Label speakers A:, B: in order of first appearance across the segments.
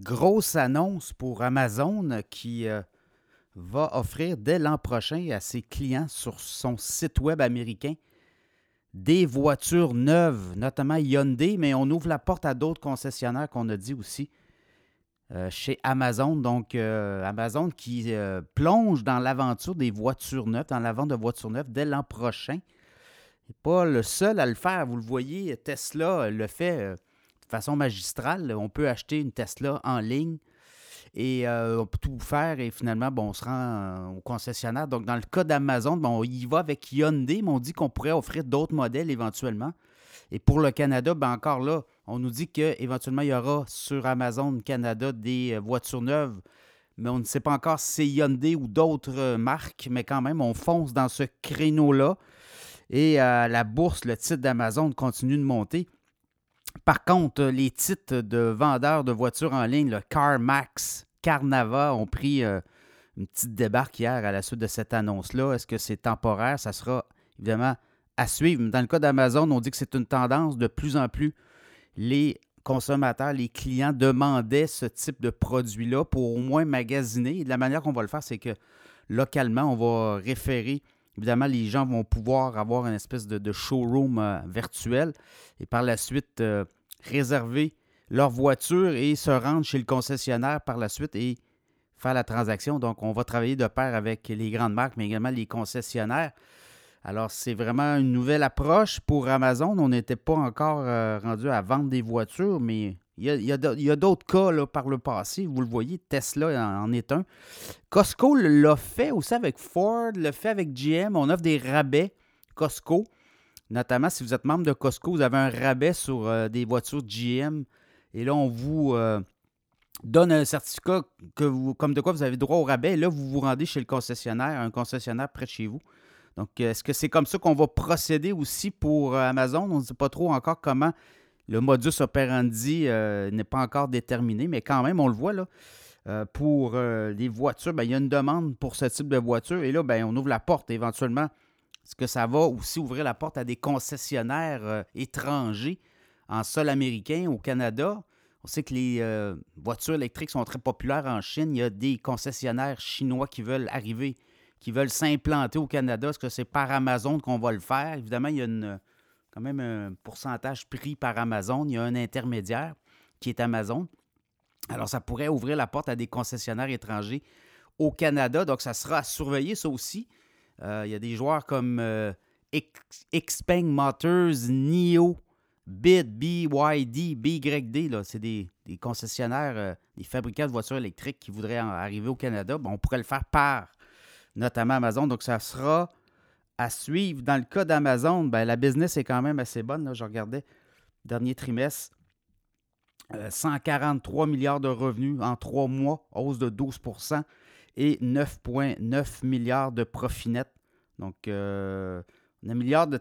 A: grosse annonce pour Amazon qui euh, va offrir dès l'an prochain à ses clients sur son site web américain des voitures neuves, notamment Hyundai, mais on ouvre la porte à d'autres concessionnaires qu'on a dit aussi euh, chez Amazon. Donc, euh, Amazon qui plonge dans l'aventure des voitures neuves, dans la vente de voitures neuves dès l'an prochain. Il n'est pas le seul à le faire. Vous le voyez, Tesla le fait façon magistrale. On peut acheter une Tesla en ligne et euh, on peut tout faire et finalement, bon, on se rend euh, au concessionnaire. Donc, dans le cas d'Amazon, bon, on y va avec Hyundai, mais on dit qu'on pourrait offrir d'autres modèles éventuellement. Et pour le Canada, ben encore là, on nous dit qu'éventuellement, il y aura sur Amazon Canada des euh, voitures neuves, mais on ne sait pas encore si c'est Hyundai ou d'autres marques, mais quand même, on fonce dans ce créneau-là. Et la bourse, le titre d'Amazon continue de monter. Par contre, les titres de vendeurs de voitures en ligne, le CarMax, Carnava, ont pris euh, une petite débarque hier à la suite de cette annonce-là. Est-ce que c'est temporaire? Ça sera évidemment à suivre. Dans le cas d'Amazon, on dit que c'est une tendance. De plus en plus, les consommateurs, les clients demandaient ce type de produit-là pour au moins magasiner. Et de la manière qu'on va le faire, c'est que localement, on va référer Évidemment, les gens vont pouvoir avoir une espèce de, showroom euh, virtuel et par la suite euh, réserver leur voiture et se rendre chez le concessionnaire par la suite et faire la transaction. Donc, on va travailler de pair avec les grandes marques, mais également les concessionnaires. Alors, c'est vraiment une nouvelle approche pour Amazon. On n'était pas encore euh, rendu à vendre des voitures, mais il y a, d'autres cas là, par le passé. Vous le voyez, Tesla en, est un. Costco l'a fait aussi avec Ford, le fait avec GM. On offre des rabais Costco. Notamment, si vous êtes membre de Costco, vous avez un rabais sur euh, des voitures GM. Et là, on vous euh, donne un certificat que vous, comme de quoi vous avez droit au rabais. Et là, vous vous rendez chez le concessionnaire, un concessionnaire près de chez vous. Donc, est-ce que c'est comme ça qu'on va procéder aussi pour euh, Amazon? On ne sait pas trop encore comment le modus operandi euh, n'est pas encore déterminé, mais quand même, on le voit là. Euh, pour euh, les voitures, ben, il y a une demande pour ce type de voiture. Et là, ben, on ouvre la porte éventuellement. Est-ce que ça va aussi ouvrir la porte à des concessionnaires étrangers en sol américain au Canada? On sait que les voitures électriques sont très populaires en Chine. Il y a des concessionnaires chinois qui veulent arriver, qui veulent s'implanter au Canada. Est-ce que c'est par Amazon qu'on va le faire? Évidemment, il y a une, quand même un pourcentage pris par Amazon. Il y a un intermédiaire qui est Amazon. Alors, ça pourrait ouvrir la porte à des concessionnaires étrangers au Canada. Donc, ça sera à surveiller, ça aussi. Euh, il y a des joueurs comme euh, Xpeng Motors, NIO, BID, BYD, BYD. C'est des, concessionnaires, euh, des fabricants de voitures électriques qui voudraient arriver au Canada. on pourrait le faire par notamment Amazon. Donc, ça sera à suivre. Dans le cas d'Amazon, ben, la business est quand même assez bonne. Là. Je regardais dernier trimestre. 143 euh, milliards de revenus en trois mois, hausse de 12% et 9,9 milliards de profit net. Donc, euh, on milliards de,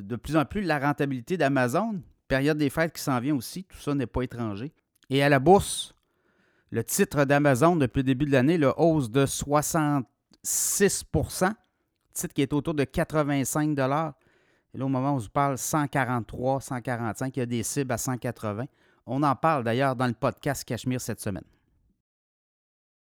A: de plus en plus la rentabilité d'Amazon. Période des fêtes qui s'en vient aussi, tout ça n'est pas étranger. Et à la bourse, le titre d'Amazon depuis le début de l'année, la hausse de 66 qui est autour de 85 Et là, au moment où on vous parle, 143, 145, il y a des cibles à 180. On en parle d'ailleurs dans le podcast Cachemire cette semaine.